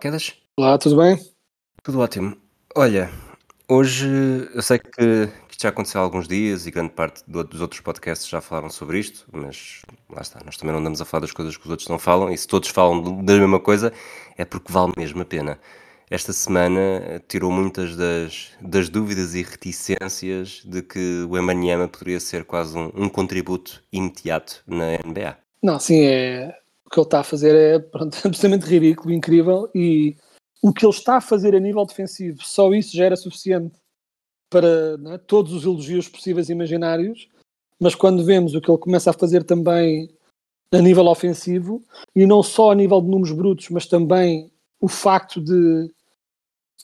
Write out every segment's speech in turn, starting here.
Quedas. Olá, tudo bem? Tudo ótimo. Olha, hoje eu sei que, que isto já aconteceu há alguns dias e grande parte do- dos outros podcasts já falaram sobre isto, mas lá está, nós também não andamos a falar das coisas que os outros não falam e se todos falam da mesma coisa é porque vale mesmo a pena. Esta semana tirou muitas das, das dúvidas e reticências de que o Embanyama poderia ser quase um, um contributo imediato na NBA. Não, sim, é, o que ele está a fazer é pronto, absolutamente ridículo, incrível e o que ele está a fazer a nível defensivo, só isso já era suficiente para é, todos os elogios possíveis e imaginários, mas quando vemos o que ele começa a fazer também a nível ofensivo, e não só a nível de números brutos, mas também o facto de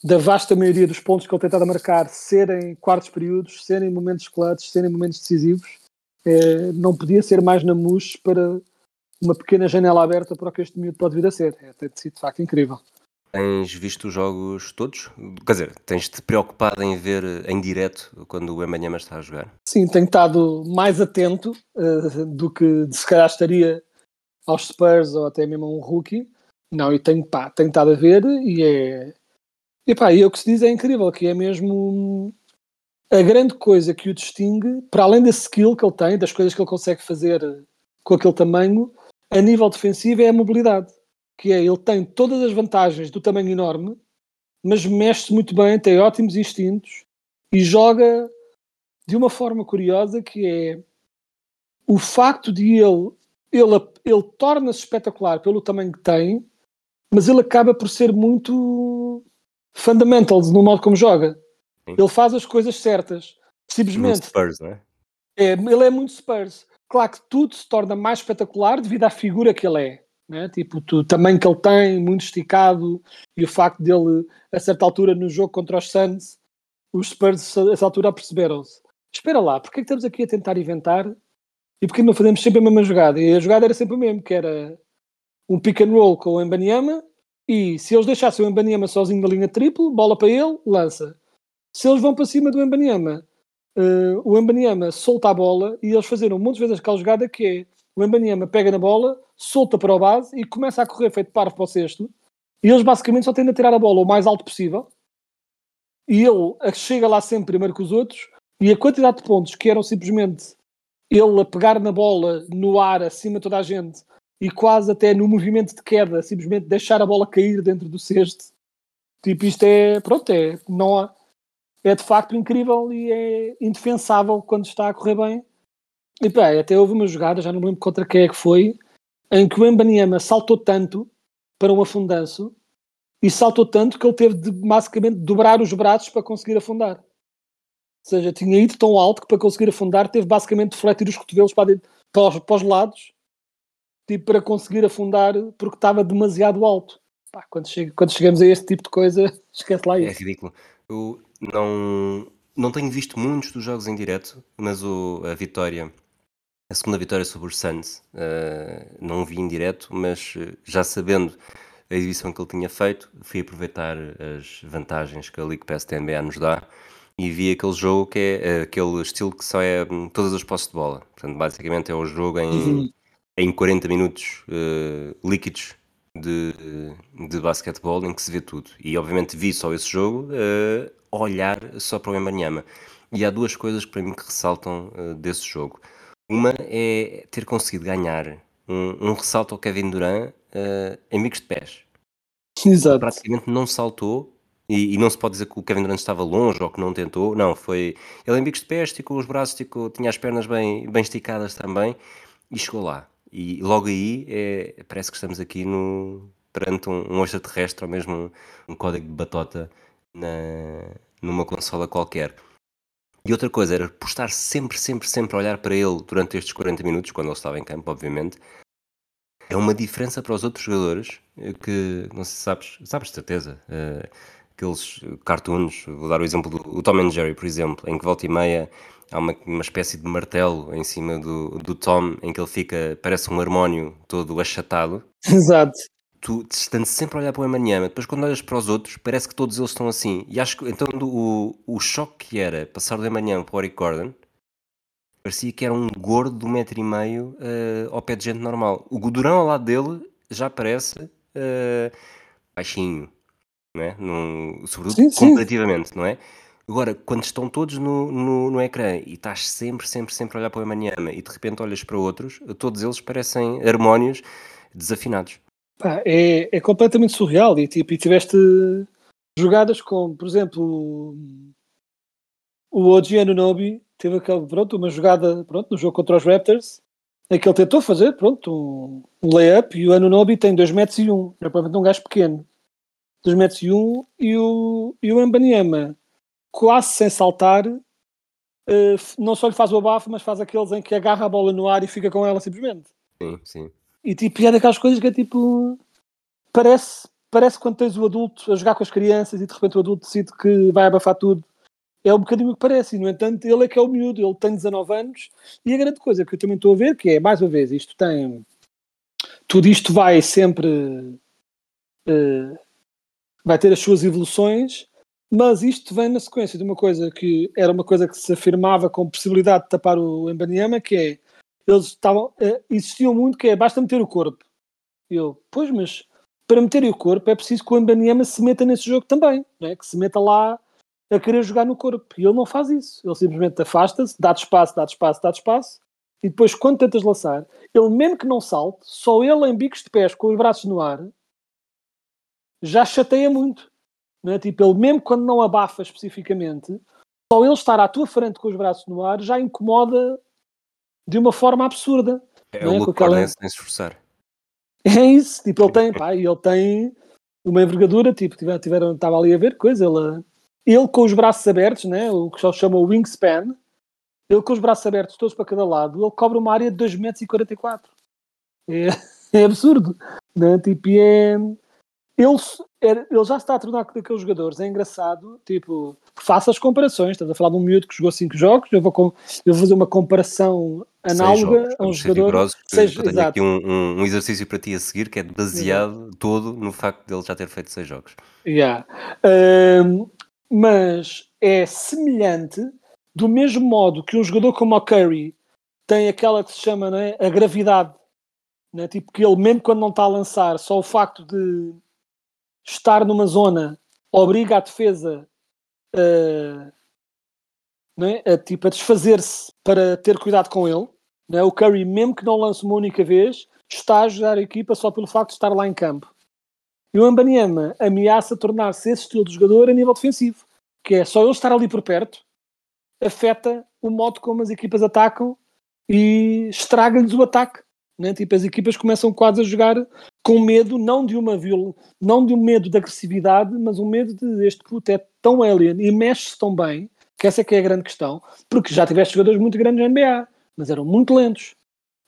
da vasta maioria dos pontos que ele tentado marcar serem quartos períodos, serem momentos clutch, serem momentos decisivos, é, não podia ser mais na MUS para uma pequena janela aberta para o que este miúdo pode vir a ser. É, tem sido de facto incrível. Tens visto os jogos todos? Quer dizer, tens-te preocupado em ver eh, em direto quando o Embanyama está a jogar? Sim, tenho estado mais atento eh, do que se calhar estaria aos Spurs ou até mesmo a um rookie. Não, e tenho, pá, tenho estado a ver e é. E pá, e é o que se diz é incrível, que é mesmo a grande coisa que o distingue, para além desse skill que ele tem, das coisas que ele consegue fazer com aquele tamanho, a nível defensivo é a mobilidade. Que é, ele tem todas as vantagens do tamanho enorme, mas mexe-se muito bem, tem ótimos instintos e joga de uma forma curiosa que é o facto de ele ele, ele torna-se espetacular pelo tamanho que tem, mas ele acaba por ser muito fundamentals no modo como joga. Sim. Ele faz as coisas certas. Simplesmente Spurs, não é? é, ele é muito Spurs. Claro que tudo se torna mais espetacular devido à figura que ele é. Né? Tipo, o tamanho que ele tem, muito esticado, e o facto dele, a certa altura no jogo contra os Suns, os Spurs, a essa altura, perceberam-se. Espera lá, porque é que estamos aqui a tentar inventar e porque não fazemos sempre a mesma jogada? E a jogada era sempre o mesmo, que era um pick and roll com o Embanyama e se eles deixassem o Embanyama sozinho na linha triplo, bola para ele, lança. Se eles vão para cima do Embanyama, eh, o Embanyama solta a bola e eles fizeram muitas vezes aquela jogada que é o Embanyama pega na bola, solta para o base e começa a correr feito parvo para o cesto. E eles basicamente só tendem a tirar a bola o mais alto possível. E ele a- chega lá sempre primeiro que os outros. E a quantidade de pontos que eram simplesmente ele a pegar na bola no ar acima de toda a gente e quase até no movimento de queda simplesmente deixar a bola cair dentro do cesto. Tipo isto é, pronto, é não há é de facto incrível e é indefensável quando está a correr bem. E pá, até houve uma jogada, já não me lembro contra quem é que foi, em que o Embanyama saltou tanto para um afundanço e saltou tanto que ele teve de basicamente dobrar os braços para conseguir afundar. Ou seja, tinha ido tão alto que para conseguir afundar teve basicamente de fletir os cotovelos para, dentro- para, os, para os lados tipo, para conseguir afundar porque estava demasiado alto. Pá, quando, quando chegamos a este tipo de coisa, esquece lá É isso. ridículo. Eu não, não tenho visto muitos dos jogos em direto, mas o, a vitória, a segunda vitória sobre os Suns, eh, não vi em direto, mas eh, já sabendo a exibição que ele tinha feito, fui aproveitar as vantagens que a League Pass da NBA nos dá e vi aquele jogo que é eh, aquele estilo que só é hum, todas as posses de bola. Portanto, basicamente é o jogo em, Uhum. em 40 minutos eh, líquidos de, de basquetebol em que se vê tudo. E obviamente vi só esse jogo a olhar só para o Embanyama. E há duas coisas para mim que ressaltam eh, desse jogo. Uma é ter conseguido ganhar um, um ressalto ao Kevin Durant eh, em bicos de pés. Exato. Praticamente não saltou e, e não se pode dizer que o Kevin Durant estava longe ou que não tentou. Não, foi ele em bicos de pés, esticou os braços, esticou, tinha as pernas bem, bem esticadas também e chegou lá. E logo aí é, parece que estamos aqui no, perante um, um extraterrestre ou mesmo um, um código de batota na, numa consola qualquer. E outra coisa era por estar sempre, sempre, sempre a olhar para ele durante estes 40 minutos, quando ele estava em campo, obviamente, é uma diferença para os outros jogadores eh, que, não sei se sabes, sabes de certeza, uh, aqueles cartoons, vou dar o exemplo do Tom and Jerry, por exemplo, em que volta e meia há uma, uma espécie de martelo em cima do, do Tom, em que ele fica, parece um harmónio todo achatado. Exato. Tu estando sempre a olhar para o Emanyama, depois quando olhas para os outros, parece que todos eles estão assim. E acho que então o, o choque que era passar do Emanyama para o Eric Gordon parecia que era um gordo de um metro e meio uh, ao pé de gente normal. O Godurão ao lado dele já parece uh, baixinho, não é? Num, sobretudo Sim, sim. comparativamente, não é? Agora, quando estão todos no, no, no ecrã e estás sempre, sempre, sempre a olhar para o Emanyama e de repente olhas para outros, todos eles parecem harmónios desafinados. Pá, é, é completamente surreal. E, tipo, e tiveste jogadas como, por exemplo, o Oji Anunobi teve aquele, pronto, uma jogada pronto, no jogo contra os Raptors em que ele tentou fazer pronto, um, um layup e o Anunobi tem 2 metros e 1, um, é provavelmente um gajo pequeno. 2 metros e 1 um, e o, e o Embanyama quase sem saltar uh, não só lhe faz o abafo, mas faz aqueles em que agarra a bola no ar e fica com ela simplesmente. Sim, sim. E tipo, é daquelas coisas que é tipo. Parece, parece quando tens o adulto a jogar com as crianças e de repente o adulto decide que vai abafar tudo. É um bocadinho o que parece, e no entanto, ele é que é o miúdo, ele tem 19 anos, e a grande coisa que eu também estou a ver, que é, mais uma vez, isto tem. Tudo isto vai sempre. Uh, vai ter as suas evoluções, mas isto vem na sequência de uma coisa que era uma coisa que se afirmava com possibilidade de tapar o Embanyama, que é eles estavam, uh, insistiam muito que é basta meter o corpo. Eu, pois, mas para meterem o corpo é preciso que o Mbanyama se meta nesse jogo também, não é? que se meta lá a querer jogar no corpo. E ele não faz isso. Ele simplesmente afasta-se, dá-te espaço, dá-te espaço, dá-te espaço, e depois, quando tentas laçar, ele mesmo que não salte, só ele em bicos de pés com os braços no ar, já chateia muito. Não é? Tipo, ele mesmo quando não abafa especificamente, só ele estar à tua frente com os braços no ar já incomoda de uma forma absurda. É o é? Luke Com aquela- Cornett sem se esforçar. É isso, tipo, ele tem, pá, ele tem uma envergadura, tipo, tiver, tiveram, estava ali a ver coisa, ele, ele com os braços abertos, né, o que só chama o wingspan, ele com os braços abertos todos para cada lado, ele cobre uma área de 2,44m. É, é absurdo, né? Tipo, e é, ele, ele já se está a tornar daqueles jogadores, é engraçado, tipo, faça as comparações, estás a falar de um miúdo que jogou 5 jogos, eu vou, com, eu vou fazer uma comparação análoga jogos, a um jogador... seis- eu tenho exato. aqui um, um- um exercício para ti a seguir que é baseado todo no facto de ele já ter feito seis jogos. Yeah. Ahm, mas é semelhante do mesmo modo que um jogador como o Curry tem aquela que se chama é, a gravidade. Né? Tipo que ele, mesmo quando não está a lançar, só o facto de estar numa zona obriga a defesa a, não é, a, tipo, a desfazer-se para ter cuidado com ele. É? O Curry, mesmo que não lance uma única vez, está a ajudar a equipa só pelo facto de estar lá em campo. E o Ambaniama ameaça tornar-se esse estilo de jogador a nível defensivo, que é só ele estar ali por perto, afeta o modo como as equipas atacam e estraga-lhes o ataque. Né? Tipo, as equipas começam quase a jogar com medo, não de uma viol... não de um medo de agressividade, mas um medo de este puto é tão alien e mexe-se tão bem, que essa é que é a grande questão, porque já tiveste jogadores muito grandes na NBA, mas eram muito lentos.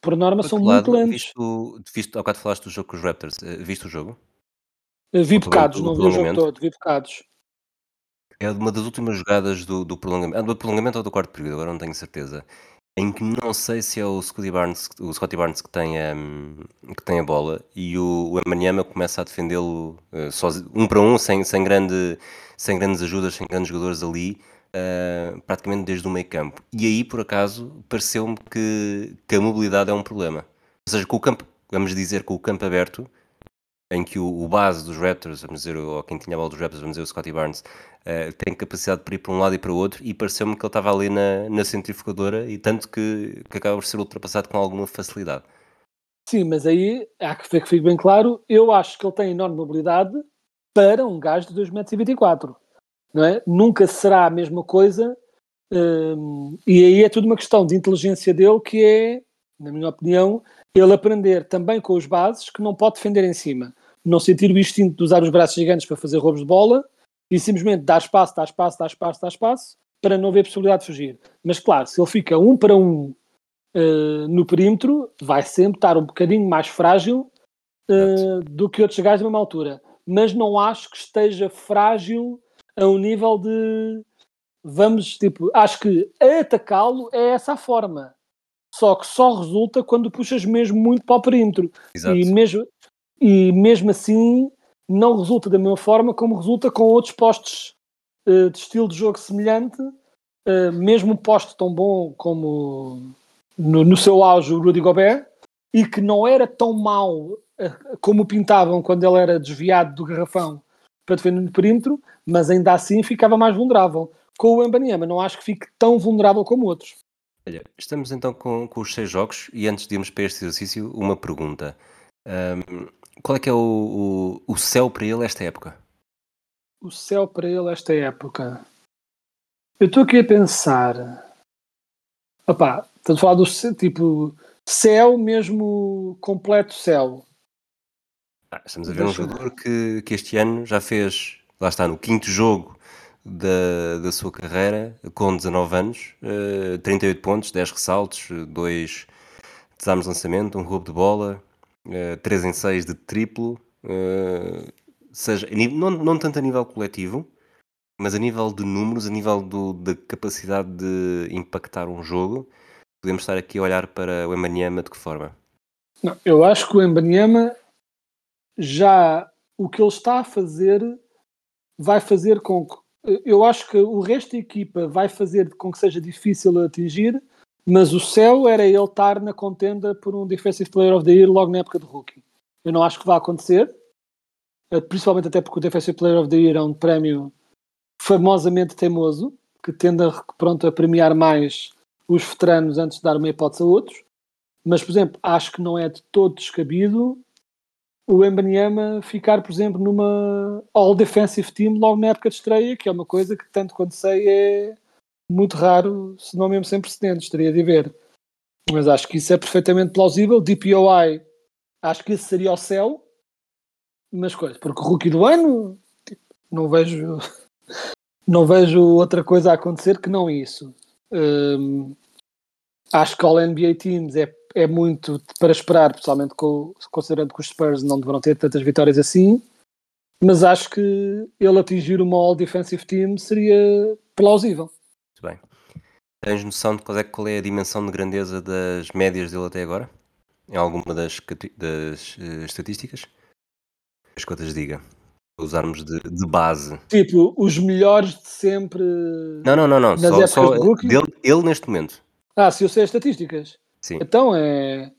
Por norma, Por são outro muito lado, lentos. Viste, o- viste, há bocado falaste do jogo com os Raptors, eh, viste o jogo? Eh, Vi bocados, não vi o jogo todo, vi bocados. É uma das últimas jogadas do, do prolongamento, ah, do prolongamento ou do quarto período, agora não tenho certeza. Em que não sei se é o Scotty Barnes, o Scotty Barnes que, tem, hum, que tem a bola e o, o começa a defendê-lo sozinho, um para um, sem, sem, grande, sem grandes ajudas, sem grandes jogadores ali, eh, praticamente desde o meio campo. E aí, por acaso, pareceu-me que, que a mobilidade é um problema. Ou seja, com o campo, vamos dizer, com o campo aberto, em que o, o base dos Raptors, vamos dizer, ou quem tinha a bola dos Raptors, vamos dizer, o Scotty Barnes, eh, tem capacidade para ir para um lado e para o outro, e pareceu-me que ele estava ali na, na centrifugadora, e tanto que, que acaba por ser ultrapassado com alguma facilidade. Sim, mas aí há que ver que fique bem claro, eu acho que ele tem enorme mobilidade para um gajo de 2,24m. Não é? Nunca será a mesma coisa, hum, e aí é tudo uma questão de inteligência dele, que é, na minha opinião, ele aprender também com os bases que não pode defender em cima. Não sentir o instinto de usar os braços gigantes para fazer roubos de bola e simplesmente dar espaço, dar espaço, dar espaço, dar espaço, para não haver possibilidade de fugir. Mas claro, se ele fica um para um uh, no perímetro, vai sempre estar um bocadinho mais frágil uh, do que outros gajos da mesma altura. Mas não acho que esteja frágil a um nível de vamos, tipo, acho que atacá-lo é essa a forma. Só que só resulta quando puxas mesmo muito para o perímetro. Exato. E mesmo, e mesmo assim não resulta da mesma forma como resulta com outros postos uh, de estilo de jogo semelhante. Uh, mesmo um poste tão bom como no, no, seu auge o Rudy Gobert e que não era tão mau uh, como pintavam quando ele era desviado do garrafão para defender no perímetro, mas ainda assim ficava mais vulnerável. Com o Embanyama não acho que fique tão vulnerável como outros. Olha, estamos então com, com os seis jogos e antes de irmos para este exercício, uma pergunta. Um, qual é que é o, o, o, céu para ele esta época? O céu para ele esta época. Eu estou aqui a pensar. Opá, estás a falar do tipo céu mesmo completo céu. Ah, estamos a ver Deixa um jogador que, que este ano já fez, lá está, no quinto jogo da, da sua carreira, com 19 anos, uh, eh, 38 pontos, 10 ressaltos, 2 desarmes de lançamento, um roubo de bola, uh, eh, 3 em 6 de triplo, uh, seja, não, não tanto a nível coletivo, mas a nível de números, a nível do, da capacidade de impactar um jogo, podemos estar aqui a olhar para o Embanyama de que forma? Não, eu acho que o Embanyama já o que ele está a fazer vai fazer com que eu acho que o resto da equipa vai fazer com que seja difícil atingir, mas o céu era ele estar na contenda por um Defensive Player of the Year logo na época de rookie. Eu não acho que vai acontecer, eh, principalmente até porque o Defensive Player of the Year é um prémio famosamente teimoso, que tende a, pronto, a premiar mais os veteranos antes de dar uma hipótese a outros. Mas, por exemplo, acho que não é de todo descabido o Embanyama ficar, por exemplo, numa All Defensive Team logo na época de estreia, que é uma coisa que, tanto quanto sei, é muito raro, se não mesmo sem precedentes, teria de ver. Mas acho que isso é perfeitamente plausível. DPOI, acho que esse seria o céu, mas coisa, porque rookie do ano, tipo, não vejo não vejo outra coisa a acontecer que não isso. Um, acho que All NBA Teams é é muito para esperar, pessoalmente com, considerando que os Spurs não deverão ter tantas vitórias assim, mas acho que ele atingir uma All Defensive Team seria plausível. Muito bem. Tens noção de qual é, qual é a dimensão de grandeza das médias dele até agora? Em alguma das, das uh, estatísticas? As contas diga. Usarmos de, de, base. Tipo, os melhores de sempre. Não, não, não, não. Só, só dele, ele neste momento. Ah, se eu sei as estatísticas. Sim. Então é,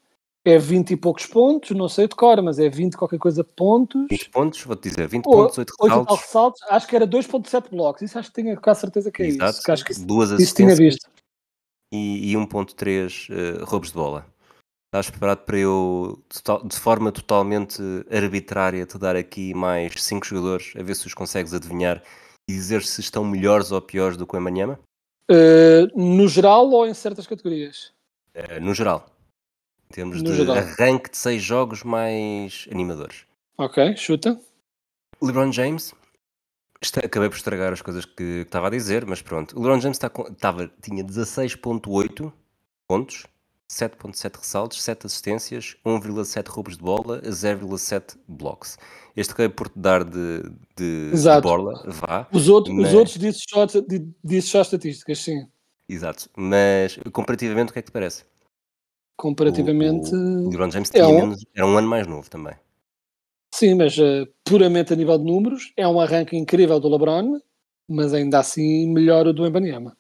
é 20 e poucos pontos, não sei de cor, mas é 20 qualquer coisa pontos. 20 pontos, vou-te dizer, 20 pontos, 8 ressaltos. 8 ressaltos. Acho que era 2.7 blocos, isso acho que tenho quase certeza que é Exato. isso. Acho que Duas isso tinha visto. E, e 1.3 uh, roubos de bola. Estás preparado para eu, de forma totalmente arbitrária, te dar aqui mais 5 jogadores, a ver se os consegues adivinhar e dizer se estão melhores ou piores do que o Emanyama? Uh, no geral ou em certas categorias? Uh, no geral. Em termos no de geral. arranque de seis jogos mais animadores. Ok, chuta. LeBron James. Está, acabei por estragar as coisas que estava a dizer, mas pronto. O LeBron James está, estava, tinha 16.8 pontos, 7.7 ressaltos, 7 assistências, 1,7 roubos de bola, 0,7 blocks. Este acabei por te dar de, de, de borla, vá. Os, outro, mas... os outros disse só, disse só estatísticas, sim. Exato, mas comparativamente o que é que te parece? Comparativamente. O, o LeBron James tinha é um... menos, era um ano mais novo também. Sim, mas uh, puramente a nível de números, é um arranque incrível do LeBron, mas ainda assim melhor o do Embanyama.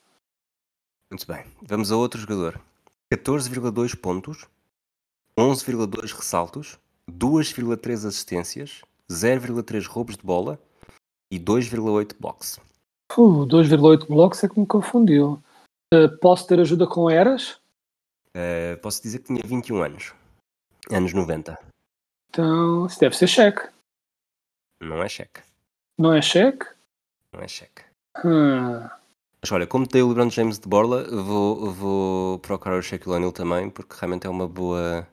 Muito bem, vamos a outro jogador. 14,2 pontos, 11,2 ressaltos, 2,3 assistências, 0,3 roubos de bola e 2,8 blocos. Uh, 2,8 blocos é que me confundiu. Uh, posso ter ajuda com eras? Uh, posso dizer que tinha 21 anos. Anos 90. Então, isso deve ser cheque. Não é cheque. Não é cheque? Não é cheque. Hum. Mas olha, como tem o LeBron James de borla, vou, vou procurar o Shaquille O'Neal também, porque realmente é uma boa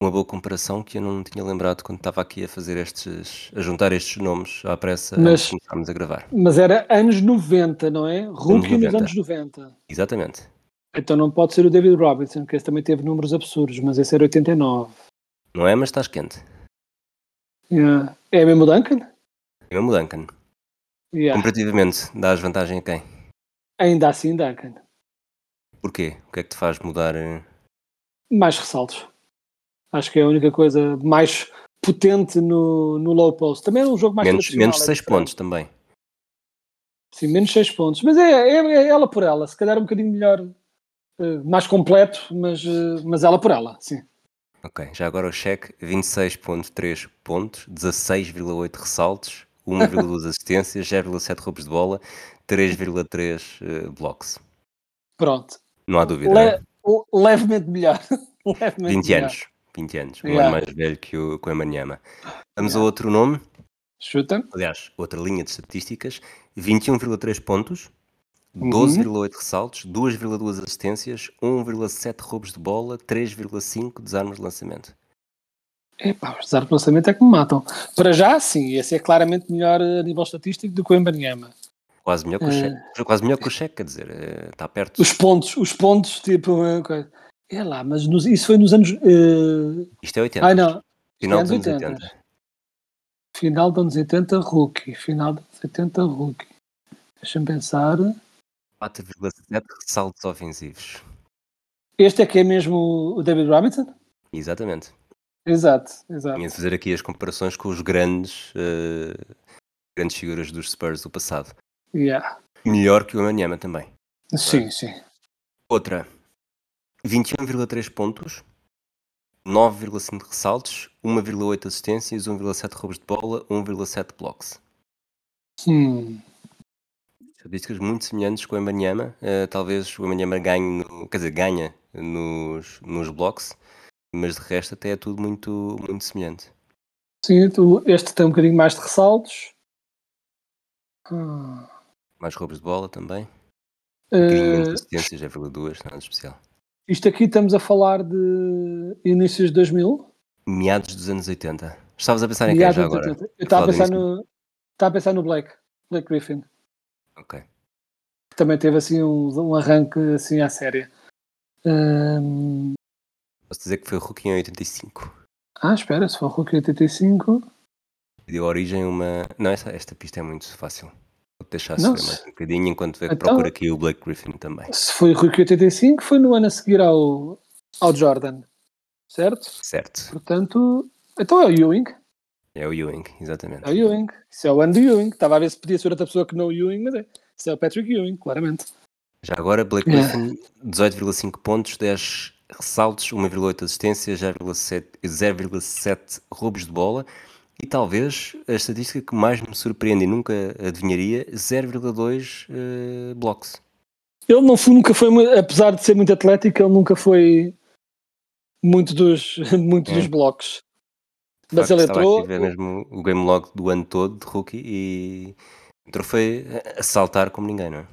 Uma boa comparação que eu não tinha lembrado quando estava aqui a fazer estes, a juntar estes nomes à pressa Mas- antes de começarmos a gravar. Mas era anos 90, não é? Rookie nos 90. anos 90. Exatamente. Então não pode ser o David Robinson, que esse também teve números absurdos, mas esse era 89. Não é, mas estás quente. Yeah. É mesmo o Duncan? É mesmo o Duncan. Yeah. Comparativamente, dás vantagem a quem? Ainda assim, Duncan. Porquê? O que é que te faz mudar? eh, Mais ressaltos. Acho que é a única coisa mais potente no, no low post. Também era um jogo mais menos menos é 6 diferente. pontos também. Sim, menos 6 pontos. Mas é, é, é ela por ela. Se calhar um bocadinho melhor, eh, mais completo, mas, eh, mas ela por ela, sim. Ok, já agora o cheque, 26.3 pontos, 16,8 ressaltos, 1,2 assistências, 0,7 roubos de bola, 3,3 eh, blocos. Pronto. Não há dúvida, Le- né? levemente melhor. levemente 20 melhor. anos. 20 anos, um Yeah. ano mais velho que o, que o Emanyama. Vamos a outro nome, Chuta. aliás, outra linha de estatísticas, 21,3 pontos, Uhum. 12,8 ressaltos, 2,2 assistências, 1,7 roubos de bola, 3,5 desarmes de lançamento. Epá, os desarmes de lançamento é que me matam. Para já, sim, esse é claramente melhor eh, a nível estatístico do que o Embanyama. Quase melhor que o Eh. cheque. Quase melhor que o cheque, quer dizer, eh, está perto. Os pontos, os pontos, tipo, eh. É lá, mas nos- isso foi nos anos. eh, Isto é 80. Ah, não. Final dos é anos anos 80. Final dos anos 80, rookie. Final dos anos 80, rookie. Deixa-me pensar. 4,7 ressaltos ofensivos. Este é que é mesmo o David Robinson? Exatamente. Exato, exato. Tinha de fazer aqui as comparações com os grandes, eh, grandes figuras dos Spurs do passado. Yeah. Melhor que o Emanyama também. Sim, sim. Outra, 21,3 pontos, 9,5 ressaltos, 1,8 assistências, 1,7 roubos de bola, 1,7 blocos. Hum. Estatísticas muito semelhantes com o Emanyama. Eh, talvez o Emanyama ganhe, no- quer dizer, ganha nos, nos blocos, mas de resto até é tudo muito, muito semelhante. Sim, este tem um bocadinho mais de ressaltos. Hum. Mais roubos de bola também. Um bocadinho menos Eh, assistências, 0,2, nada especial. Isto aqui estamos a falar de inícios de 2000? Meados dos anos 80. Estavas a pensar em quem já agora? 80. Eu estava a pensar no. Estava a pensar no Blake, Blake Griffin, Ok. que também teve assim um, um arranque assim à séria. Hum, Posso dizer que foi o Rookie em 85. Ah, espera, se for Rookie 85. Deu origem a uma. Não, esta, esta pista é muito fácil. Deixar Não, se- mais um bocadinho enquanto Então- procura aqui o Blake Griffin também. Se foi Rookie 85, foi no ano a seguir ao, ao Jordan, certo? Certo. Portanto, então é o Ewing. É o Ewing, exatamente. É o Ewing. Isso é o ano do Ewing. Estava a ver se podia ser outra pessoa que não o Ewing, mas é. Isso é o Patrick Ewing, claramente. Já agora, Blake Yeah. Griffin, 18,5 pontos, 10 ressaltos, 1,8 assistências, 0,7 0,7 roubos de bola e talvez a estatística que mais me surpreende e nunca adivinharia, 0,2 eh, blocos. Ele não foi, nunca foi, apesar de ser muito atlético, ele nunca foi muito dos, muito É. dos blocos. De Mas ele entrou. aqui ver mesmo o game log do ano todo de rookie e entrou foi a saltar como ninguém, não é?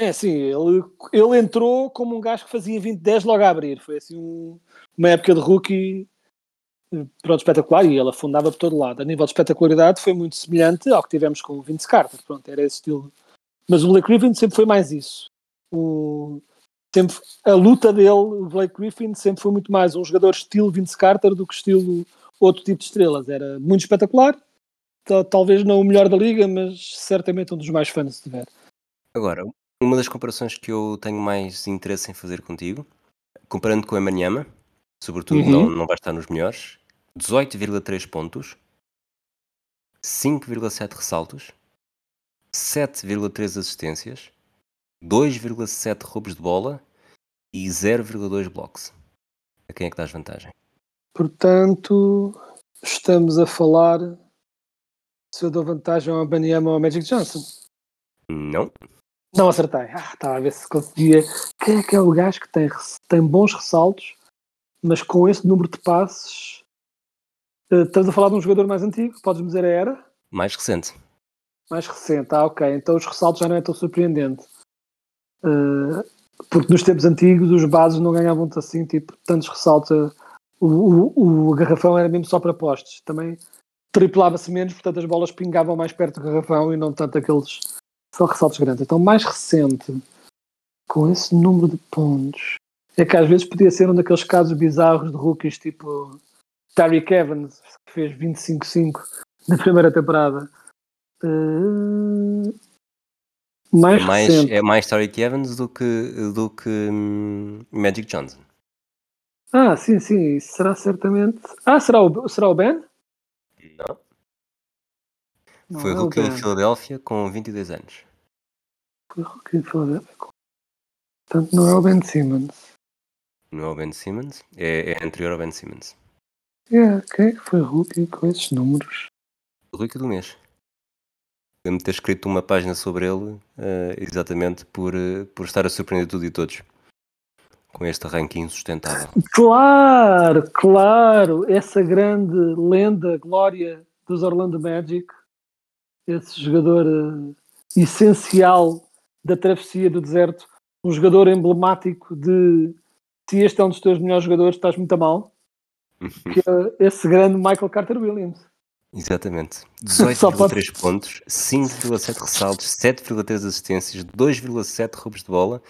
É assim, ele, ele entrou como um gajo que fazia 20-10 logo a abrir. Foi assim um- uma época de rookie pronto, espetacular e ele afundava por todo lado. A nível de espetacularidade foi muito semelhante ao que tivemos com o Vince Carter. Pronto, era esse estilo. Mas o Blake Griffin sempre foi mais isso. O, sempre, a luta dele, o Blake Griffin, sempre foi muito mais um jogador estilo Vince Carter do que estilo outro tipo de estrelas. Era muito espetacular. Ta- Talvez não o melhor da liga, mas certamente um dos mais fãs se tiver. Agora, uma das comparações que eu tenho mais interesse em fazer contigo, comparando com a Emanyama, sobretudo Uhum. não, não vai estar nos melhores, 18,3 pontos, 5,7 ressaltos, 7,3 assistências, 2,7 roubos de bola e 0,2 blocos. A quem é que dás vantagem? Portanto, estamos a falar se eu dou vantagem ao Banyama ou ao Magic Johnson. Não? Não acertei. Ah, estava a ver se conseguia. Quem é que é o gajo que tem, tem bons ressaltos, mas com esse número de passes? Eh, estamos a falar de um jogador mais antigo, podes-me dizer a era? Mais recente. Mais recente, ah, ok. Então os ressaltos já não é tão surpreendente. Eh, porque nos tempos antigos os bases não ganhavam assim, tipo, tantos ressaltos a, o, o, o garrafão era mesmo só para postes. Também triplava-se menos, portanto as bolas pingavam mais perto do garrafão e não tanto aqueles só ressaltos grandes. Então, mais recente, com esse número de pontos, é que às vezes podia ser um daqueles casos bizarros de rookies tipo Tyreek Evans, que fez 25-5 na primeira temporada. Uh, mais, É mais, recente. é mais Evans do que, do que hum, Magic Johnson. Ah, sim, sim, será certamente. Ah, será o, será o Ben? Não. Não Foi é o rookie em. Filadélfia com 22 anos. Foi rookie em Philadelphia. Portanto, não é o Ben Simmons. Não é o Ben Simmons, é, é anterior ao Ben Simmons. Yeah, quem é que foi rookie com esses números? O rookie do mês. Lembro-me de ter escrito uma página sobre ele, eh, exatamente por, eh, por estar a surpreender tudo e todos. Com este ranking insustentável. Claro, claro, essa grande lenda, glória dos Orlando Magic, esse jogador eh, essencial da travessia do deserto, um jogador emblemático de se este é um dos teus melhores jogadores, estás muito a mal, que é esse grande Michael Carter Williams. Exatamente. Só pode- 18,3 pontos, 5,7 ressaltos, 7,3 assistências, 2,7 roubos de bola,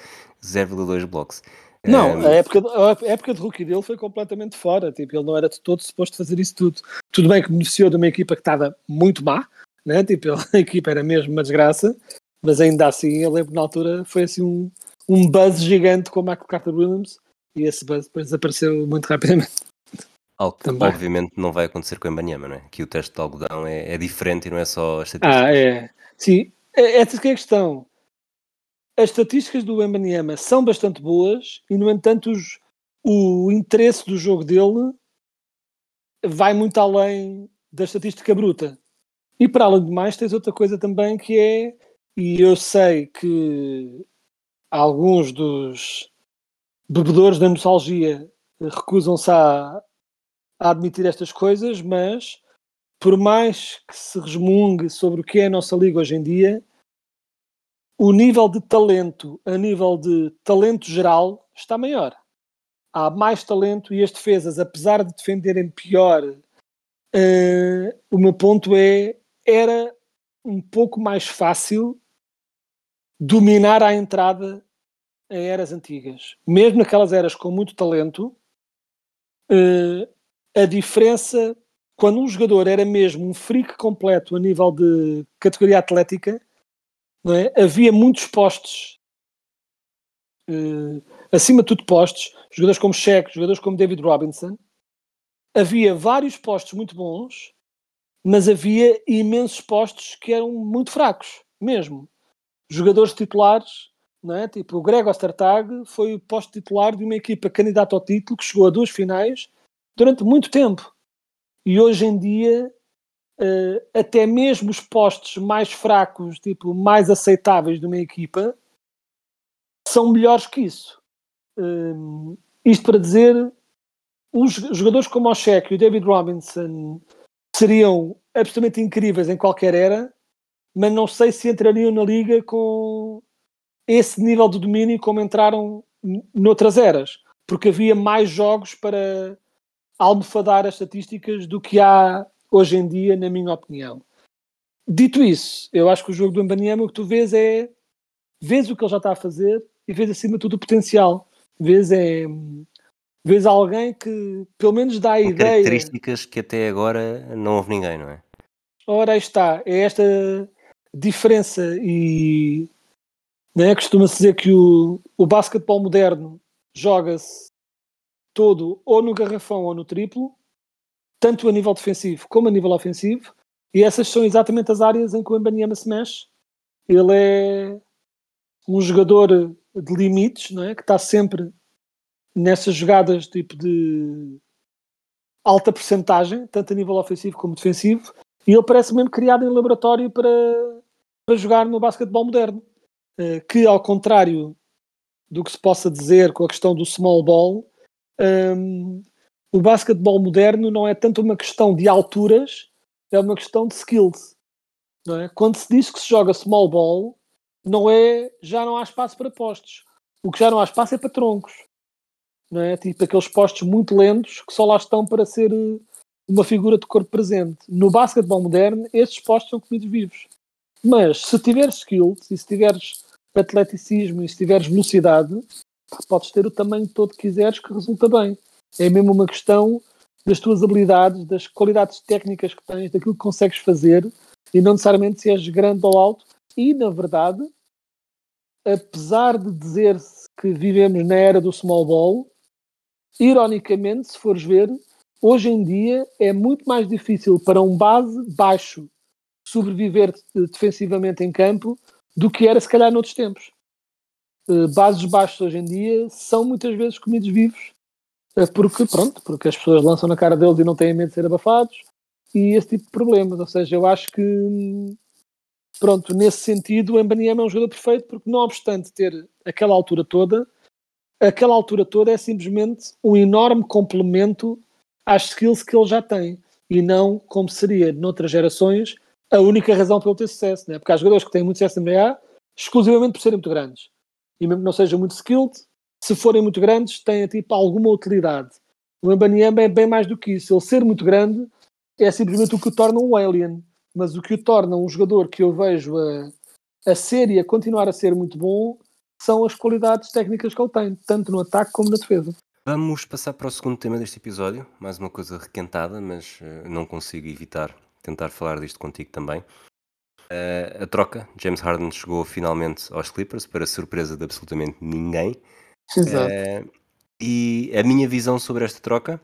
0,2 blocos. Não, a época, a época de rookie dele foi completamente fora. Tipo, ele não era de todo suposto fazer isso tudo. Tudo bem que beneficiou de uma equipa que estava muito má, né? tipo, a equipa era mesmo uma desgraça, mas ainda assim, eu lembro na altura foi assim um, um buzz gigante com o Michael Carter Williams e esse buzz depois desapareceu muito rapidamente. Algo que Também. obviamente não vai acontecer com o Embanyama, não é? Que o teste de algodão é, é diferente e não é só as estatísticas. Ah, é. Sim, é- essa que é a questão. As estatísticas do Embanyama são bastante boas e, no entanto, os- o interesse do jogo dele vai muito além da estatística bruta. E para além de mais, tens outra coisa também que é, e eu sei que alguns dos bebedores da nostalgia recusam-se a, a admitir estas coisas, mas por mais que se resmungue sobre o que é a nossa liga hoje em dia, o nível de talento, a nível de talento geral, está maior. Há mais talento e as defesas, apesar de defenderem pior, eh, o meu ponto é era um pouco mais fácil dominar a entrada em eras antigas. Mesmo naquelas eras com muito talento, eh, a diferença quando um jogador era mesmo um freak completo a nível de categoria atlética, é? havia muitos postes, eh, acima de tudo postes, jogadores como Shaq, jogadores como David Robinson, havia vários postos muito bons, mas havia imensos postos que eram muito fracos, mesmo. Jogadores titulares, não é? tipo o Greg Ostertag foi o posto titular de uma equipa candidata ao título que chegou a duas finais durante muito tempo. E hoje em dia, eh, até mesmo os postos mais fracos, tipo, mais aceitáveis de uma equipa, são melhores que isso. Hum, isto para dizer, os jogadores como o Shaq e o David Robinson seriam absolutamente incríveis em qualquer era, mas não sei se entrariam na liga com esse nível de domínio como entraram noutras eras, porque havia mais jogos para almofadar as estatísticas do que há hoje em dia, na minha opinião. Dito isso, eu acho que o jogo do Mbanyama o que tu vês é vês o que ele já está a fazer e vês acima de tudo o potencial. Vês, é, vês alguém que pelo menos dá a Com ideia. características que até agora não houve ninguém, não é? Ora, aí está, é esta diferença e né, costuma-se dizer que o, o basquetebol moderno joga-se todo ou no garrafão ou no triplo, tanto a nível defensivo como a nível ofensivo, e essas são exatamente as áreas em que o Embanyama se mexe. Ele é um jogador de limites, não é? que está sempre nessas jogadas tipo de alta percentagem, tanto a nível ofensivo como defensivo, e ele parece mesmo criado em laboratório para, para jogar no basquetebol moderno. Eh, que, ao contrário do que se possa dizer com a questão do small ball, hum, o basquetebol moderno não é tanto uma questão de alturas, é uma questão de skills. É? Quando se diz que se joga small ball, não é já não há espaço para postos. O que já não há espaço é para troncos. não é? Tipo aqueles postos muito lentos que só lá estão para ser eh, uma figura de corpo presente. No basquetebol moderno, estes postos são comidos vivos. Mas se tiveres skills e se tiveres atleticismo e se tiveres velocidade, podes ter o tamanho todo que quiseres que resulta bem. É mesmo uma questão das tuas habilidades, das qualidades técnicas que tens, daquilo que consegues fazer e não necessariamente se és grande ou alto. E, na verdade, apesar de dizer-se que vivemos na era do small ball, ironicamente, se fores ver, hoje em dia é muito mais difícil para um base baixo sobreviver defensivamente em campo do que era se calhar noutros tempos. Uh, bases baixos hoje em dia são muitas vezes comidos vivos uh, porque, pronto, porque as pessoas lançam na cara deles e não têm medo de ser abafados e esse tipo de problemas. Ou seja, eu acho que pronto, nesse sentido, o Mbanyama é um jogador perfeito porque, não obstante ter aquela altura toda, aquela altura toda é simplesmente um enorme complemento às skills que ele já tem e não como seria noutras gerações a única razão para ele ter sucesso, né? porque há jogadores que têm muito sucesso na NBA exclusivamente por serem muito grandes e mesmo que não sejam muito skilled, se forem muito grandes, têm tipo alguma utilidade. O Mbanyama é bem mais do que isso. Ele ser muito grande é simplesmente o que o torna um alien mas o que o torna um jogador que eu vejo a, a ser e a continuar a ser muito bom são as qualidades técnicas que ele tem, tanto no ataque como na defesa. Vamos passar para o segundo tema deste episódio, mais uma coisa requentada, mas uh, não consigo evitar tentar falar disto contigo também. Uh, a troca, James Harden chegou finalmente aos Clippers, para surpresa de absolutamente ninguém. Exato. Uh, e a minha visão sobre esta troca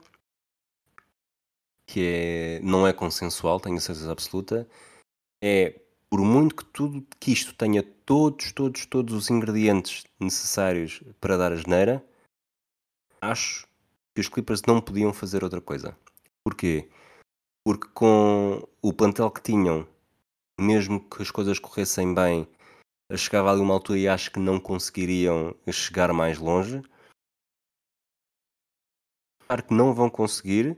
que é, não é consensual, tenho a certeza absoluta, é por muito que tudo que isto tenha todos, todos, todos os ingredientes necessários para dar a geneira, acho que os Clippers não podiam fazer outra coisa. Porquê? Porque com o plantel que tinham, mesmo que as coisas corressem bem, chegava ali uma altura e acho que não conseguiriam chegar mais longe. Claro que não vão conseguir,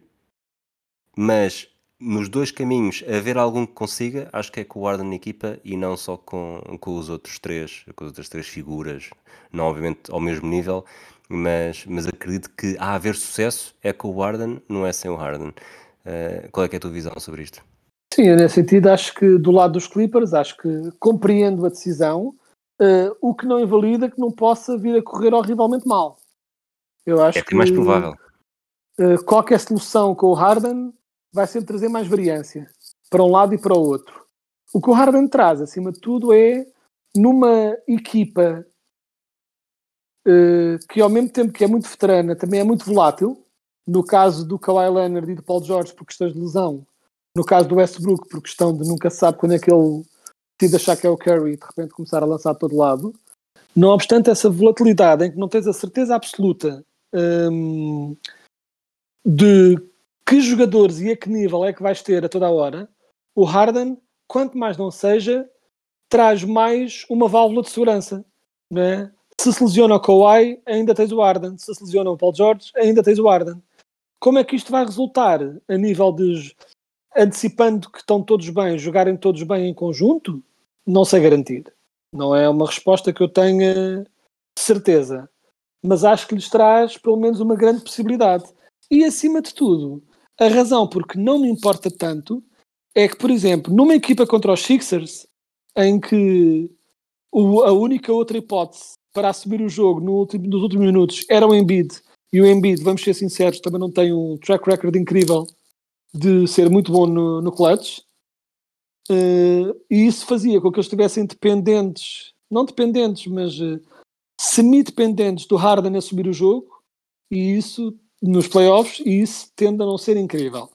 mas nos dois caminhos, haver algum que consiga, acho que é com o Arden na equipa e não só com, com os outros três, com as outras três figuras, não obviamente ao mesmo nível, mas, mas acredito que a haver sucesso é com o Arden, não é sem o Harden. Uh, qual é, é a tua visão sobre isto? Sim, nesse sentido, acho que do lado dos Clippers, acho que compreendo a decisão, uh, o que não invalida que não possa vir a correr horrivelmente mal. Eu acho é que, mais provável. Uh, qualquer solução com o Harden vai sempre trazer mais variância para um lado e para o outro. O que o Harden traz, acima de tudo, é numa equipa que, ao mesmo tempo que é muito veterana, também é muito volátil. No caso do Kawhi Leonard e do Paul George, por questões de lesão. No caso do Westbrook, por questão de nunca sabe quando é que ele decide achar que é o Curry e de repente começar a lançar todo lado. Não obstante essa volatilidade em que não tens a certeza absoluta um, de que jogadores e a que nível é que vais ter a toda a hora, o Harden, quanto mais não seja, traz mais uma válvula de segurança. Né? Se se lesiona o Kawhi, ainda tens o Harden. Se se lesiona o Paul George, ainda tens o Harden. Como é que isto vai resultar a nível de, antecipando que estão todos bem, jogarem todos bem em conjunto? Não sei garantir. Não é uma resposta que eu tenha certeza. Mas acho que lhes traz pelo menos uma grande possibilidade. E acima de tudo, a razão porque não me importa tanto é que, por exemplo, numa equipa contra os Sixers, em que a única outra hipótese para assumir o jogo no último, nos últimos minutos era o Embiid, e o Embiid, vamos ser sinceros, também não tem um track record incrível de ser muito bom no, no clutch, uh, e isso fazia com que eles estivessem dependentes, não dependentes, mas uh, semi-dependentes do Harden a assumir o jogo, e isso nos playoffs e isso tende a não ser incrível.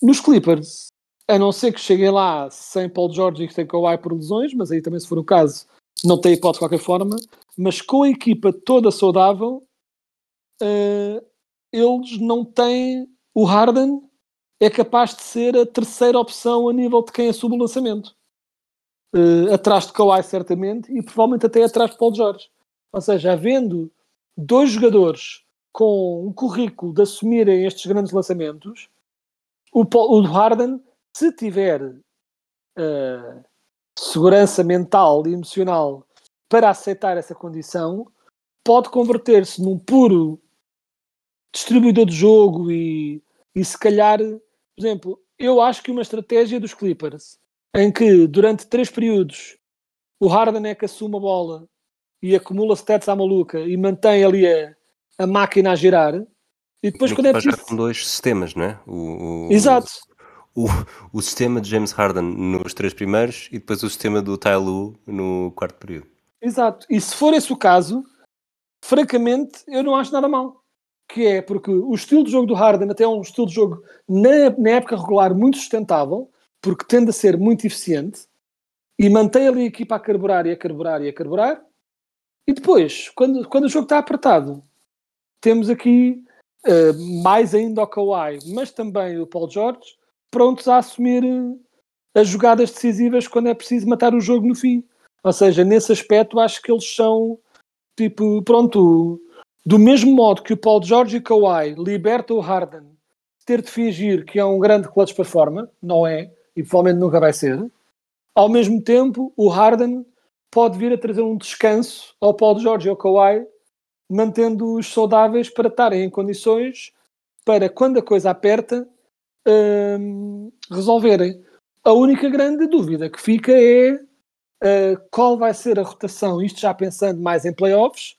Nos Clippers, a não ser que cheguem lá sem Paul George e que tem Kawhi por lesões, mas aí também se for o caso, não tem hipótese de qualquer forma, mas com a equipa toda saudável, uh, eles não têm o Harden é capaz de ser a terceira opção a nível de quem assume o lançamento. Uh, atrás de Kawhi, certamente, e provavelmente até atrás de Paul George. Ou seja, havendo dois jogadores com um currículo de assumirem estes grandes lançamentos, o, o Harden, se tiver uh, segurança mental e emocional para aceitar essa condição, pode converter-se num puro distribuidor de jogo e, e se calhar, por exemplo, eu acho que uma estratégia dos Clippers em que durante três períodos o Harden é que assume a bola e acumula stats à maluca e mantém ali a, a máquina a girar e depois quando é preciso... com dois sistemas, não é? O, o- Exato. O, o sistema de James Harden nos três primeiros e depois o sistema do Ty Lue no quarto período. Exato. E se for esse o caso, francamente, eu não acho nada mal. Que é porque o estilo de jogo do Harden até é um estilo de jogo na, na época regular muito sustentável, porque tende a ser muito eficiente e mantém ali a equipa a carburar e a carburar e a carburar. E depois, quando, quando o jogo está apertado, temos aqui eh, mais ainda o Kawhi, mas também o Paul George, prontos a assumir eh, as jogadas decisivas quando é preciso matar o jogo no fim. Ou seja, nesse aspecto, acho que eles são tipo, pronto, do mesmo modo que o Paul George e Kawhi libertam o Harden de ter de fingir que é um grande clutch performer, não é, e provavelmente nunca vai ser. Ao mesmo tempo, o Harden pode vir a trazer um descanso ao Paul George e ao Kawhi, mantendo-os saudáveis para estarem em condições para, quando a coisa aperta, hum, resolverem. A única grande dúvida que fica é uh, qual vai ser a rotação, isto já pensando mais em playoffs,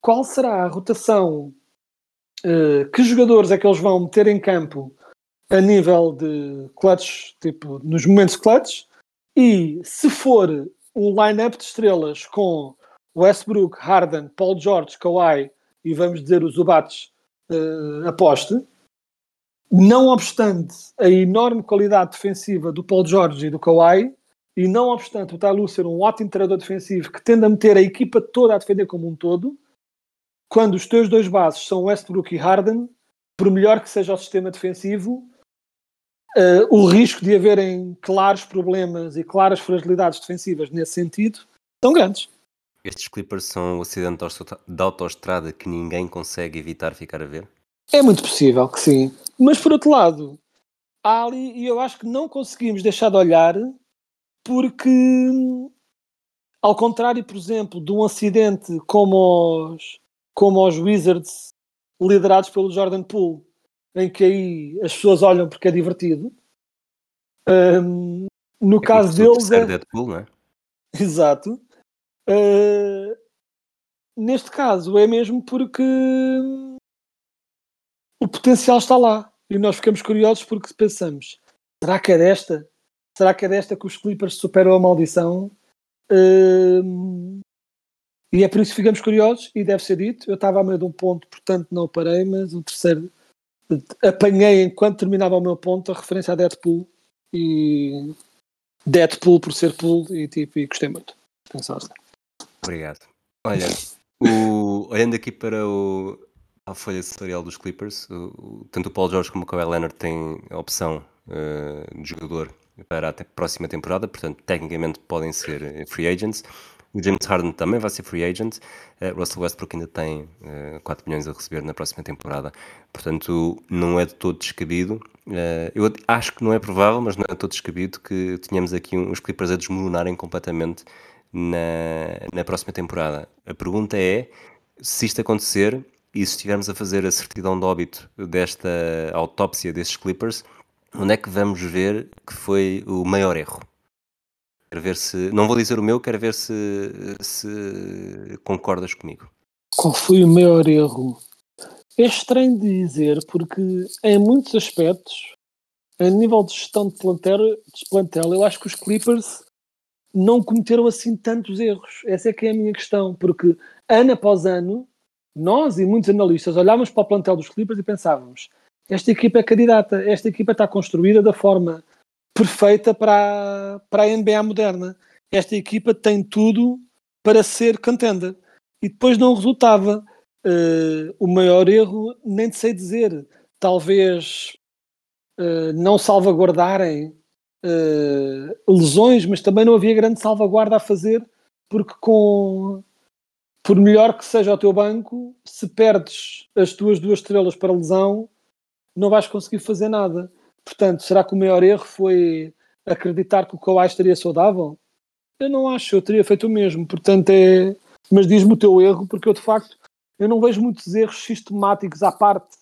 qual será a rotação, uh, que jogadores é que eles vão meter em campo a nível de clutch, tipo, nos momentos clutch, e se for um line-up de estrelas com Westbrook, Harden, Paul George, Kawhi e vamos dizer os Zubats uh, aposte, não obstante a enorme qualidade defensiva do Paul George e do Kawhi, e não obstante o Tyloo ser um ótimo treinador defensivo que tende a meter a equipa toda a defender como um todo, quando os teus dois bases são Westbrook e Harden, por melhor que seja o sistema defensivo, uh, o risco de haverem claros problemas e claras fragilidades defensivas nesse sentido são grandes. Estes Clippers são o acidente da autoestrada que ninguém consegue evitar ficar a ver? É muito possível que sim. Mas por outro lado, há ali, e eu acho que não conseguimos deixar de olhar, porque ao contrário, por exemplo, de um acidente como os, como os Wizards liderados pelo Jordan Poole, em que aí as pessoas olham porque é divertido. Um, no É caso deles é, Deadpool, não é? Exato. Uh, neste caso é mesmo porque o potencial está lá e nós ficamos curiosos porque pensamos: será que é desta? Será que é desta que os Clippers superam a maldição? Uh, e é por isso que ficamos curiosos e deve ser dito. Eu estava a meio de um ponto, portanto não parei, mas o terceiro apanhei enquanto terminava o meu ponto a referência a Deadpool e Deadpool por ser pool e tipo, e gostei muito. Pensaste. Obrigado. Olha, o- olhando aqui para o, a folha salarial dos Clippers, o- o- tanto o Paul George como o Kawhi Leonard têm a opção eh, de jogador para a te- próxima temporada, portanto, tecnicamente podem ser eh, free agents. O James Harden também vai ser free agent. Eh, Russell Westbrook ainda tem eh, 4 milhões a receber na próxima temporada. Portanto, não é de todo descabido. Eh, eu acho que não é provável, mas não é de todo descabido que tenhamos aqui uns Clippers a desmoronarem completamente na, na próxima temporada. A pergunta é se isto acontecer e se estivermos a fazer a certidão de óbito desta autópsia destes Clippers, onde é que vamos ver que foi o maior erro? Quero ver se. Não vou dizer o meu, quero ver se, se concordas comigo. Qual foi o maior erro? É estranho de dizer, porque em muitos aspectos, a nível de gestão de plantel, de plantel, eu acho que os Clippers não cometeram assim tantos erros. Essa é que é a minha questão, porque ano após ano, nós e muitos analistas olhávamos para o plantel dos Clippers e pensávamos: esta equipa é candidata, esta equipa está construída da forma perfeita para, a- para a NBA moderna. Esta equipa tem tudo para ser contender. E depois não resultava. Eh, o maior erro, nem sei dizer. Talvez eh, não salvaguardarem eh, lesões, mas também não havia grande salvaguarda a fazer, porque com por melhor que seja o teu banco, se perdes as tuas duas estrelas para lesão, não vais conseguir fazer nada. Portanto, será que o maior erro foi acreditar que o Kawhi estaria saudável? Eu não acho, eu teria feito o mesmo. Portanto, é. Mas diz-me o teu erro, porque eu de facto eu não vejo muitos erros sistemáticos à parte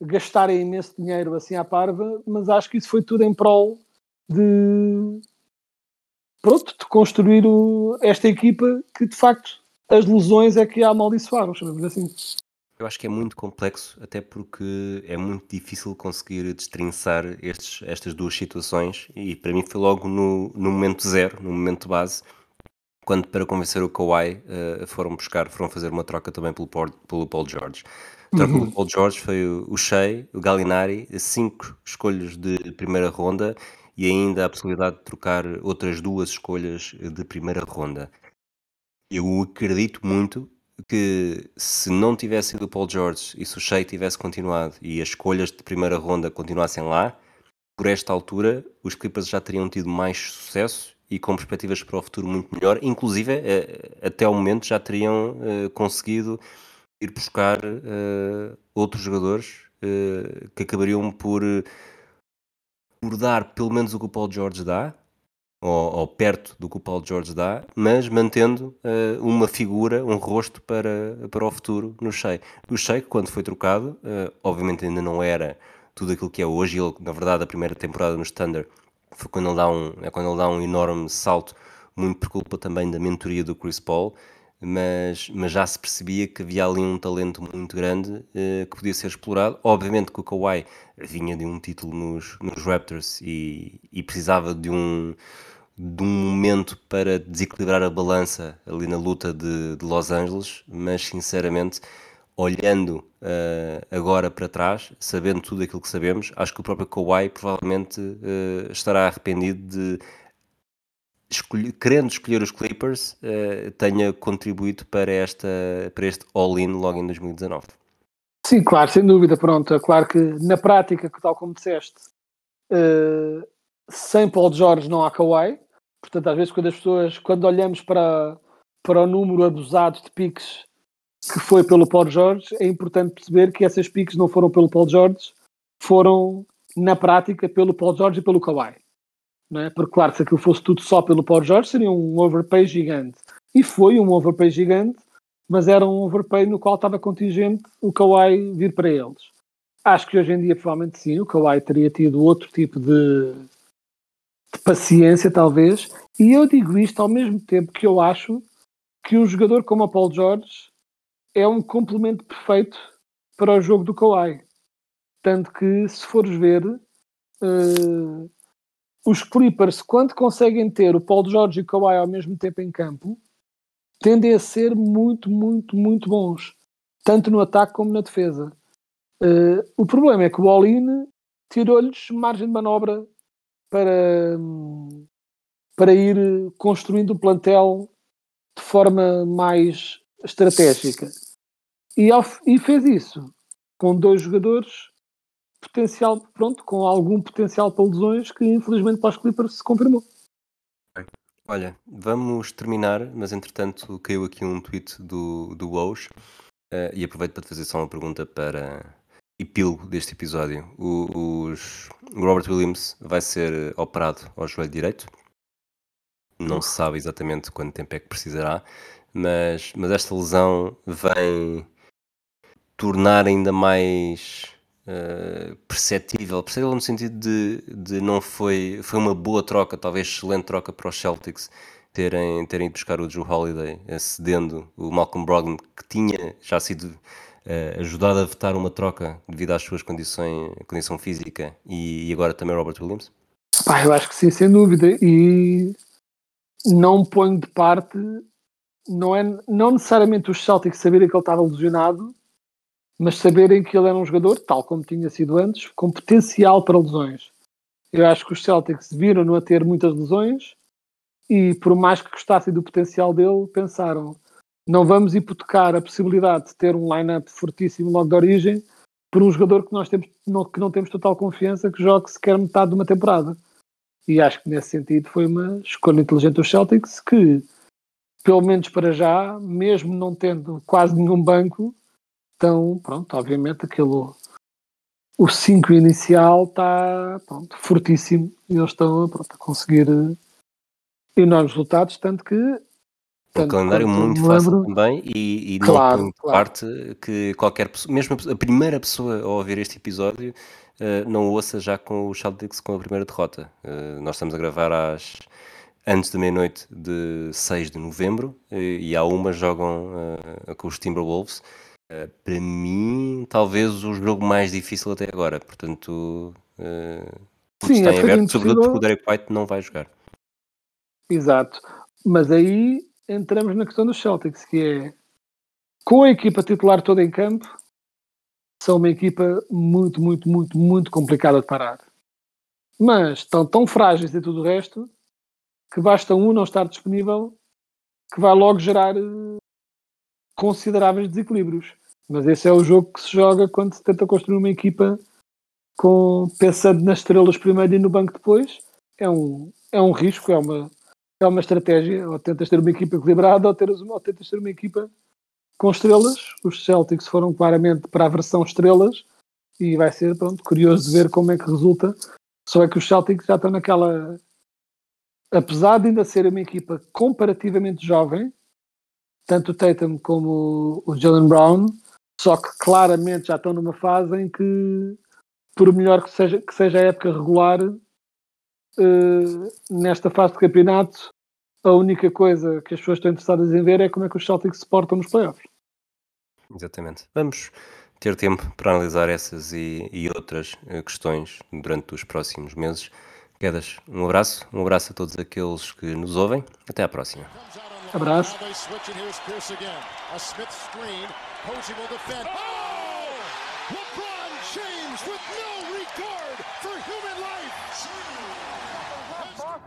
gastarem imenso dinheiro assim à parva, mas acho que isso foi tudo em prol de pronto, de construir o, esta equipa que de facto as lesões é que a amaldiçoaram, chamamos assim. Eu acho que é muito complexo, até porque é muito difícil conseguir destrinçar estes, estas duas situações. E para mim foi logo no, no momento zero, no momento base, quando para convencer o Kawhi uh, foram buscar, foram fazer uma troca também pelo, pelo Paul George. A troca uhum. pelo Paul George foi o, o Shea, o Gallinari, cinco escolhas de primeira ronda e ainda a possibilidade de trocar outras duas escolhas de primeira ronda. Eu acredito muito que se não tivesse sido o Paul George e se o Shea tivesse continuado e as escolhas de primeira ronda continuassem lá, por esta altura os Clippers já teriam tido mais sucesso e com perspectivas para o futuro muito melhor, inclusive eh, até o momento já teriam uh, conseguido ir buscar uh, outros jogadores uh, que acabariam por, por dar pelo menos o que o Paul George dá, ou, ou, perto do que o Paulo George dá, mas mantendo uh, uma figura, um rosto para, para o futuro no Shea. O Shea, quando foi trocado, uh, obviamente ainda não era tudo aquilo que é hoje, ele, na verdade, a primeira temporada no Standard foi quando ele dá um, é quando ele dá um enorme salto, muito por culpa também da mentoria do Chris Paul, mas, mas já se percebia que havia ali um talento muito grande uh, que podia ser explorado. Obviamente que o Kawhi vinha de um título nos, nos Raptors e, e precisava de um de um momento para desequilibrar a balança ali na luta de, de Los Angeles, mas sinceramente, olhando uh, agora para trás, sabendo tudo aquilo que sabemos, acho que o próprio Kawhi provavelmente uh, estará arrependido de, escolher, querendo escolher os Clippers, uh, tenha contribuído para, esta, para este all-in logo em 2019. Sim, claro, sem dúvida. Pronto, claro que na prática, tal como disseste, sem Paul George não há Kawhi Portanto, às vezes, quando as pessoas, quando olhamos para, para o número abusado de piques que foi pelo Paul George, é importante perceber que essas piques não foram pelo Paul George, foram, na prática, pelo Paul George e pelo Kawhi. Não é? Porque, claro, se aquilo fosse tudo só pelo Paul George, seria um overpay gigante. E foi um overpay gigante, mas era um overpay no qual estava contingente o Kawhi vir para eles. Acho que hoje em dia, provavelmente sim, o Kawhi teria tido outro tipo de, de paciência, talvez. E eu digo isto ao mesmo tempo que eu acho que um jogador como o Paul George é um complemento perfeito para o jogo do Kawhi. Tanto que, se fores ver, uh, os Clippers, quando conseguem ter o Paul George e o Kawhi ao mesmo tempo em campo, tendem a ser muito, muito, muito bons. Tanto no ataque como na defesa. Uh, o problema é que o All-In tirou-lhes margem de manobra para, para ir construindo o plantel de forma mais estratégica. E, ao, e fez isso com dois jogadores potencial, pronto, com algum potencial para lesões que infelizmente para os Clippers se confirmou. Olha, vamos terminar, mas entretanto caiu aqui um tweet do, do Woj uh, e aproveito para te fazer só uma pergunta para, epílogo deste episódio. O, os, o Robert Williams vai ser operado ao joelho direito. Não se sabe exatamente quanto tempo é que precisará, mas, mas esta lesão vem tornar ainda mais uh, perceptível, perceptível no sentido de, de não foi, foi uma boa troca, talvez excelente troca para os Celtics terem, terem ido buscar o Drew Holiday, cedendo o Malcolm Brogdon, que tinha já sido uh, ajudado a vetar uma troca devido às suas condições, condição física e, e agora também Robert Williams? Pá, eu acho que sim, sem dúvida. E não ponho de parte, não é não necessariamente os Celtics saberem que ele estava lesionado, mas saberem que ele era um jogador, tal como tinha sido antes, com potencial para lesões. Eu acho que os Celtics viram-no a ter muitas lesões e, por mais que gostassem do potencial dele, pensaram: não vamos hipotecar a possibilidade de ter um line-up fortíssimo logo de origem por um jogador que nós temos, não, que não temos total confiança que jogue sequer metade de uma temporada. E acho que nesse sentido foi uma escolha inteligente dos Celtics que, pelo menos para já, mesmo não tendo quase nenhum banco, então, pronto, obviamente aquilo o 5 inicial está pronto, fortíssimo e eles estão pronto, a conseguir enormes resultados, tanto que Um calendário muito fácil lembro- também e, e Claro, de claro. parte que qualquer pessoa, mesmo a primeira pessoa a ouvir este episódio, eh, não ouça já com o Celtics com a primeira derrota. Eh, nós estamos a gravar às antes da meia-noite de 6 de novembro eh, e há uma jogam com os Timberwolves. Para mim, talvez o jogo mais difícil até agora. Portanto, Sim, está é em bocadinho aberto, sobretudo porque o. Derek White não vai jogar. Exato. Mas aí entramos na questão dos Celtics, que é com a equipa titular toda em campo, são uma equipa muito, muito, muito, muito complicada de parar. Mas estão tão frágeis e tudo o resto que basta um não estar disponível que vai logo gerar eh, consideráveis desequilíbrios. Mas esse é o jogo que se joga quando se tenta construir uma equipa com pensando nas estrelas primeiro e no banco depois. É um, é um risco, é uma, é uma estratégia. Ou tentas ter uma equipa equilibrada ou, teres uma, ou tentas ter uma equipa com estrelas. Os Celtics foram claramente para a versão estrelas e vai ser pronto, curioso de ver como é que resulta. Só é que os Celtics já estão naquela. Apesar de ainda ser uma equipa comparativamente jovem, tanto o Tatum como o Jalen Brown, só que claramente já estão numa fase em que, por melhor que seja, que seja a época regular, nesta fase de campeonato, a única coisa que as pessoas estão interessadas em ver é como é que os Celtics se portam nos playoffs. Exatamente. Vamos ter tempo para analisar essas e, e outras eh, questões durante os próximos meses. Quedas, um abraço, um abraço a todos aqueles que nos ouvem. Até à próxima. Abraço. Now